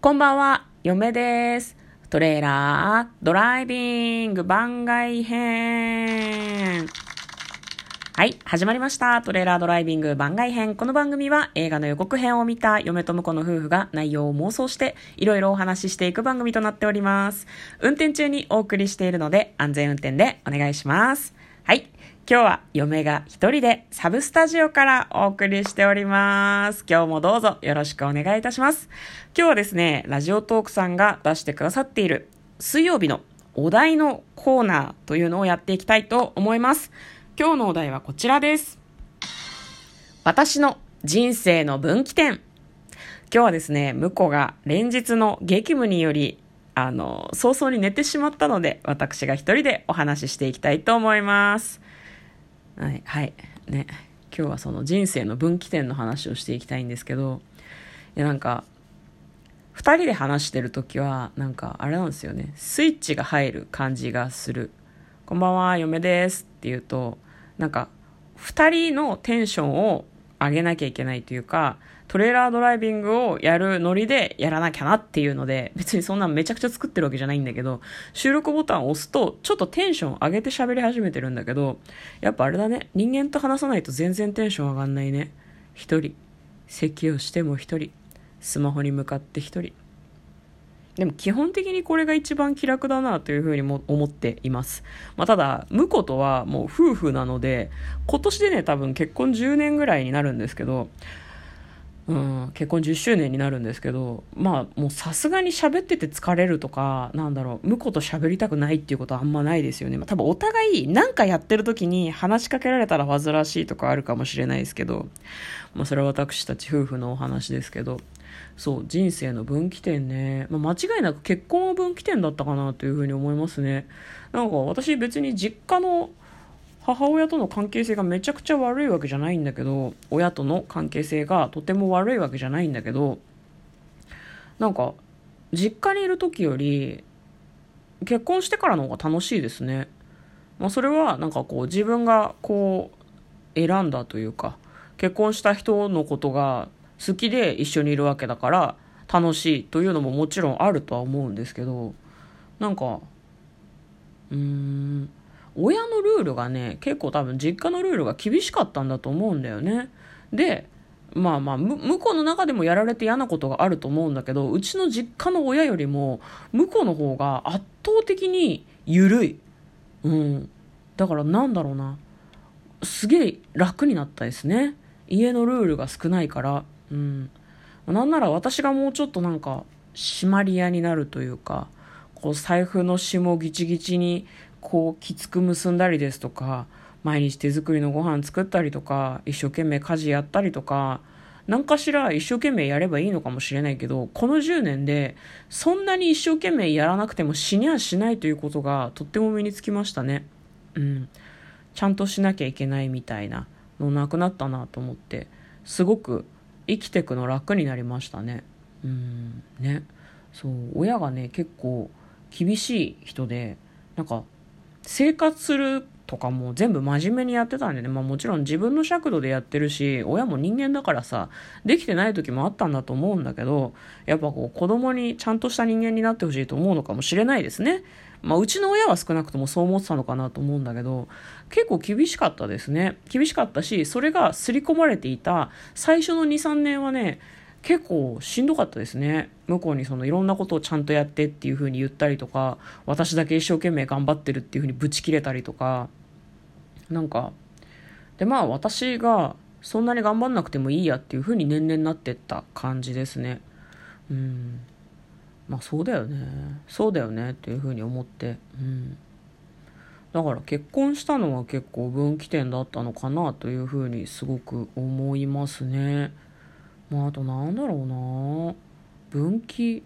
こんばんは、嫁です。トレーラードライビング番外編。はい、始まりました。トレーラードライビング番外編。この番組は映画の予告編を見た嫁と婿の夫婦が内容を妄想していろいろお話ししていく番組となっております。運転中にお送りしているので安全運転でお願いします。はい。今日は嫁が一人でサブスタジオからお送りしております。今日もどうぞよろしくお願いいたします。今日はですね、ラジオトークさんが出してくださっている水曜日のお題のコーナーというのをやっていきたいと思います。今日のお題はこちらです。私の人生の分岐点。今日はですね、婿が連日の激務によりあの、早々に寝てしまったので、私が一人でお話ししていきたいと思います。はい、はい。ね。今日はその人生の分岐点の話をしていきたいんですけど、いやなんか、2人で話してる時は、なんか、あれなんですよね。スイッチが入る感じがする。こんばんは、嫁ですって言うと、なんか、2人のテンションを上げなきゃいけないというか、トレーラードライビングをやるノリでやらなきゃなっていうので、別にそんなめちゃくちゃ作ってるわけじゃないんだけど、収録ボタンを押すと、ちょっとテンション上げて喋り始めてるんだけど、やっぱあれだね、人間と話さないと全然テンション上がんないね。一人。咳をしても一人。スマホに向かって一人。でも基本的にこれが一番気楽だなというふうにも思っています。まあ、ただ、婿とはもう夫婦なので、今年でね、多分結婚10年ぐらいになるんですけど、うん、結婚10周年になるんですけど、まあ、もうさすがに喋ってて疲れるとか、なんだろう、婿と喋りたくないっていうことはあんまないですよね。まあ、多分お互い何かやってる時に話しかけられたら煩わしいとかあるかもしれないですけど、まあ、それは私たち夫婦のお話ですけど、そう、人生の分岐点ね。まあ、間違いなく結婚は分岐点だったかなというふうに思いますね。なんか私別に実家の母親との関係性がめちゃくちゃ悪いわけじゃないんだけど親との関係性がとても悪いわけじゃないんだけどなんか実家にいる時より結婚してからの方が楽しいですね、まあ、それはなんかこう自分がこう選んだというか結婚した人のことが好きで一緒にいるわけだから楽しいというのももちろんあるとは思うんですけどなんかうーん親のルールがね結構多分実家のルールが厳しかったんだと思うんだよね。でまあまあ向こうの中でもやられて嫌なことがあると思うんだけどうちの実家の親よりも向こうの方が圧倒的に緩い。うん。だからなんだろうな。すげえ楽になったですね。家のルールが少ないから。うん。なんなら私がもうちょっとなんか締まり屋になるというかこう財布の紐ギチギチにこうきつく結んだりですとか毎日手作りのご飯作ったりとか一生懸命家事やったりとか何かしら一生懸命やればいいのかもしれないけどこの10年でそんなに一生懸命やらなくても死にはしないということがとっても身につきましたね。うん。ちゃんとしなきゃいけないみたいなのなくなったなと思ってすごく生きてくの楽になりましたね。うん。ね。そう。親がね結構厳しい人でなんか生活するとかも全部真面目にやってたんでね、まあもちろん自分の尺度でやってるし、親も人間だからさ、できてない時もあったんだと思うんだけど、やっぱこう子供にちゃんとした人間になってほしいと思うのかもしれないですね。まあうちの親は少なくともそう思ってたのかなと思うんだけど、結構厳しかったですね。厳しかったし、それが刷り込まれていた最初の2、3年はね、結構しんどかったですね。向こうにそのいろんなことをちゃんとやってっていう風に言ったりとか私だけ一生懸命頑張ってるっていう風にブチ切れたりとか。なんかでまあ私がそんなに頑張んなくてもいいやっていう風に年々なってった感じですね。うん。まあそうだよね。そうだよねっていう風に思って。うん。だから結婚したのは結構分岐点だったのかなというふうにすごく思いますね。まああとなんだろうな。分岐。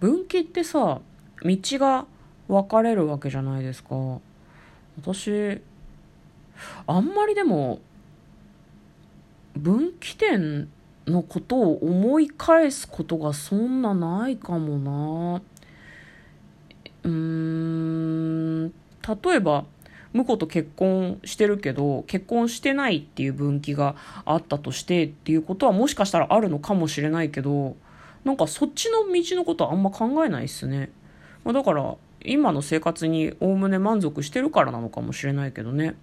分岐ってさ道が分かれるわけじゃないですか。私あんまりでも分岐点のことを思い返すことがそんなないかもな。うーん例えば婿と結婚してるけど結婚してないっていう分岐があったとしてっていうことはもしかしたらあるのかもしれないけどなんかそっちの道のことはあんま考えないっすね。まあ、だから今の生活におおむね満足してるからなのかもしれないけどね。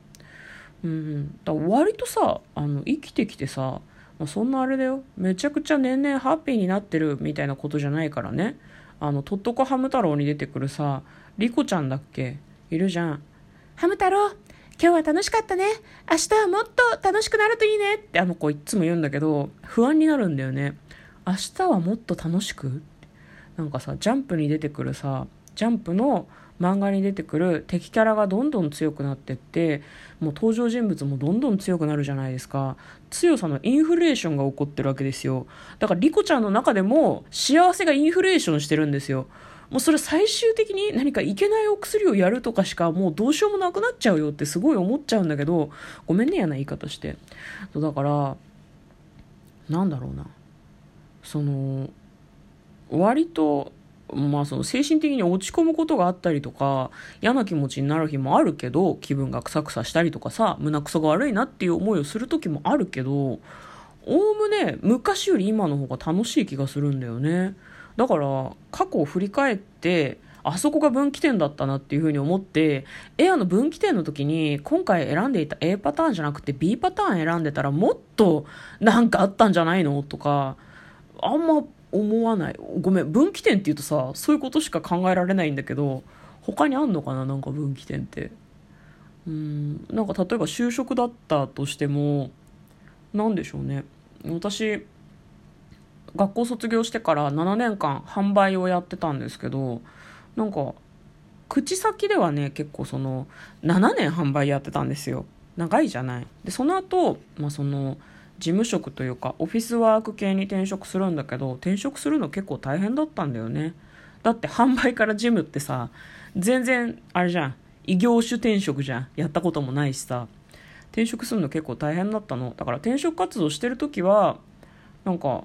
うん、だ割とさあの生きてきてさ、まあ、そんなあれだよ。めちゃくちゃ年々ハッピーになってるみたいなことじゃないからね。あのとっとこハム太郎に出てくるさリコちゃんだっけ？いるじゃん。ハム太郎今日は楽しかったね。明日はもっと楽しくなるといいね。ってあの子いっつも言うんだけど不安になるんだよね。明日はもっと楽しく？なんかさジャンプに出てくるさジャンプの漫画に出てくる敵キャラがどんどん強くなってってもう登場人物もどんどん強くなるじゃないですか。強さのインフレーションが起こってるわけですよ。だからリコちゃんの中でも幸せがインフレーションしてるんですよ。もうそれ最終的に何かいけないお薬をやるとかしかもうどうしようもなくなっちゃうよってすごい思っちゃうんだけどごめんねやな言い方してだからなんだろうな。その割とまあその精神的に落ち込むことがあったりとか嫌な気持ちになる日もあるけど気分がクサクサしたりとかさ胸くそが悪いなっていう思いをする時もあるけどおおむね昔より今の方が楽しい気がするんだよね。だから過去を振り返ってあそこが分岐点だったなっていうふうに思ってエアの分岐点の時に今回選んでいた A パターンじゃなくて B パターン選んでたらもっとなんかあったんじゃないのとかあんま思わない。ごめん分岐点って言うとさそういうことしか考えられないんだけど他にあんのかななんか分岐点って。うんなんか例えば就職だったとしても何でしょうね。私学校卒業してから7年間販売をやってたんですけどなんか口先ではね結構その7年販売やってたんですよ。長いじゃない。でその後、まあその事務職というかオフィスワーク系に転職するんだけど転職するの結構大変だったんだよね。だって販売から事務ってさ全然あれじゃん。異業種転職じゃん。やったこともないしさ。転職するの結構大変だったの。だから転職活動してる時はなんか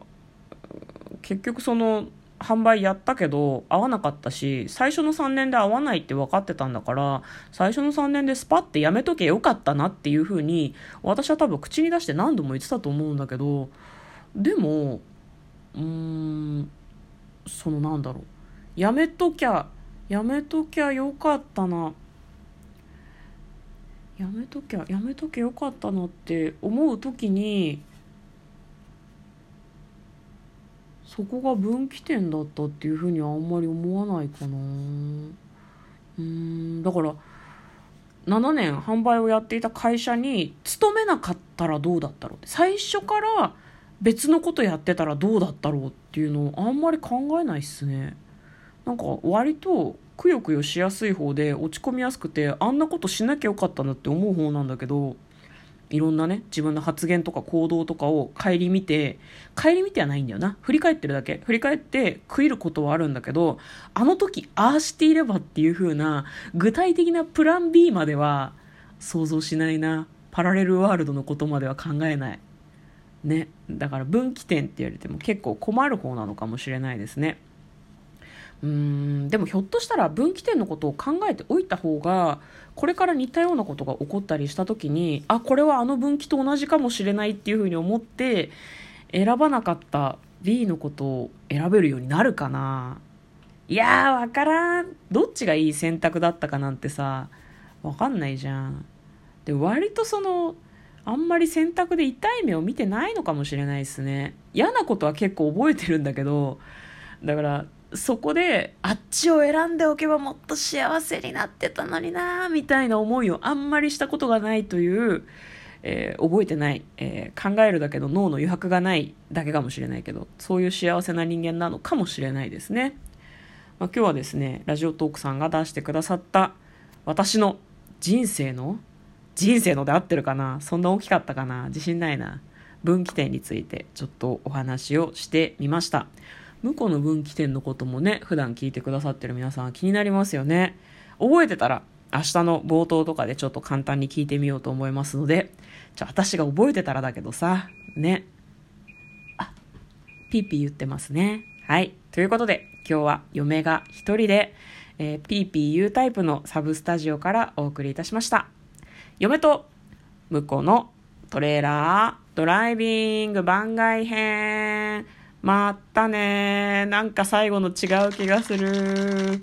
結局その販売やったけど合わなかったし最初の3年で合わないって分かってたんだから最初の3年でスパッてやめとけよかったなっていうふうに私は多分口に出して何度も言ってたと思うんだけどでもうーんそのなんだろう。やめときゃやめときゃよかったな。やめときゃやめときゃよかったなって思う時にそこが分岐点だったっていうふうにはあんまり思わないかな。うんだから7年販売をやっていた会社に勤めなかったらどうだったろうって。最初から別のことやってたらどうだったろうっていうのをあんまり考えないっすね。なんか割とくよくよしやすい方で落ち込みやすくてあんなことしなきゃよかったなって思う方なんだけどいろんなね、自分の発言とか行動とかを顧みて、顧みてはないんだよな。振り返ってるだけ。振り返って食いることはあるんだけど、あの時ああしていればっていう風な具体的なプラン B までは想像しないな。パラレルワールドのことまでは考えない。ね。だから分岐点って言われても結構困る方なのかもしれないですね。うんでもひょっとしたら分岐点のことを考えておいた方がこれから似たようなことが起こったりした時にあこれはあの分岐と同じかもしれないっていうふうに思って選ばなかった B のことを選べるようになるかな。いやーわからん。どっちがいい選択だったかなんてさわかんないじゃん。で割とそのあんまり選択で痛い目を見てないのかもしれないですね。嫌なことは結構覚えてるんだけどだからそこであっちを選んでおけばもっと幸せになってたのになみたいな思いをあんまりしたことがないという、えー、覚えてない、えー、考えるだけの脳の余白がないだけかもしれないけどそういう幸せな人間なのかもしれないですね、まあ、今日はですねラジオトークさんが出してくださった私の人生の人生ので合ってるかな？そんな大きかったかな？自信ないな？分岐点についてちょっとお話をしてみました。向こうの分岐点のこともね、普段聞いてくださってる皆さん気になりますよね。覚えてたら、明日の冒頭とかでちょっと簡単に聞いてみようと思いますので、じゃあ私が覚えてたらだけどさ、ね。あ、ピーピー言ってますね。はい。ということで、今日は嫁が一人で、えー、ピーピー言うタイプのサブスタジオからお送りいたしました。嫁と向こうのトレーラードライビング番外編またねなんか最後の違う気がする。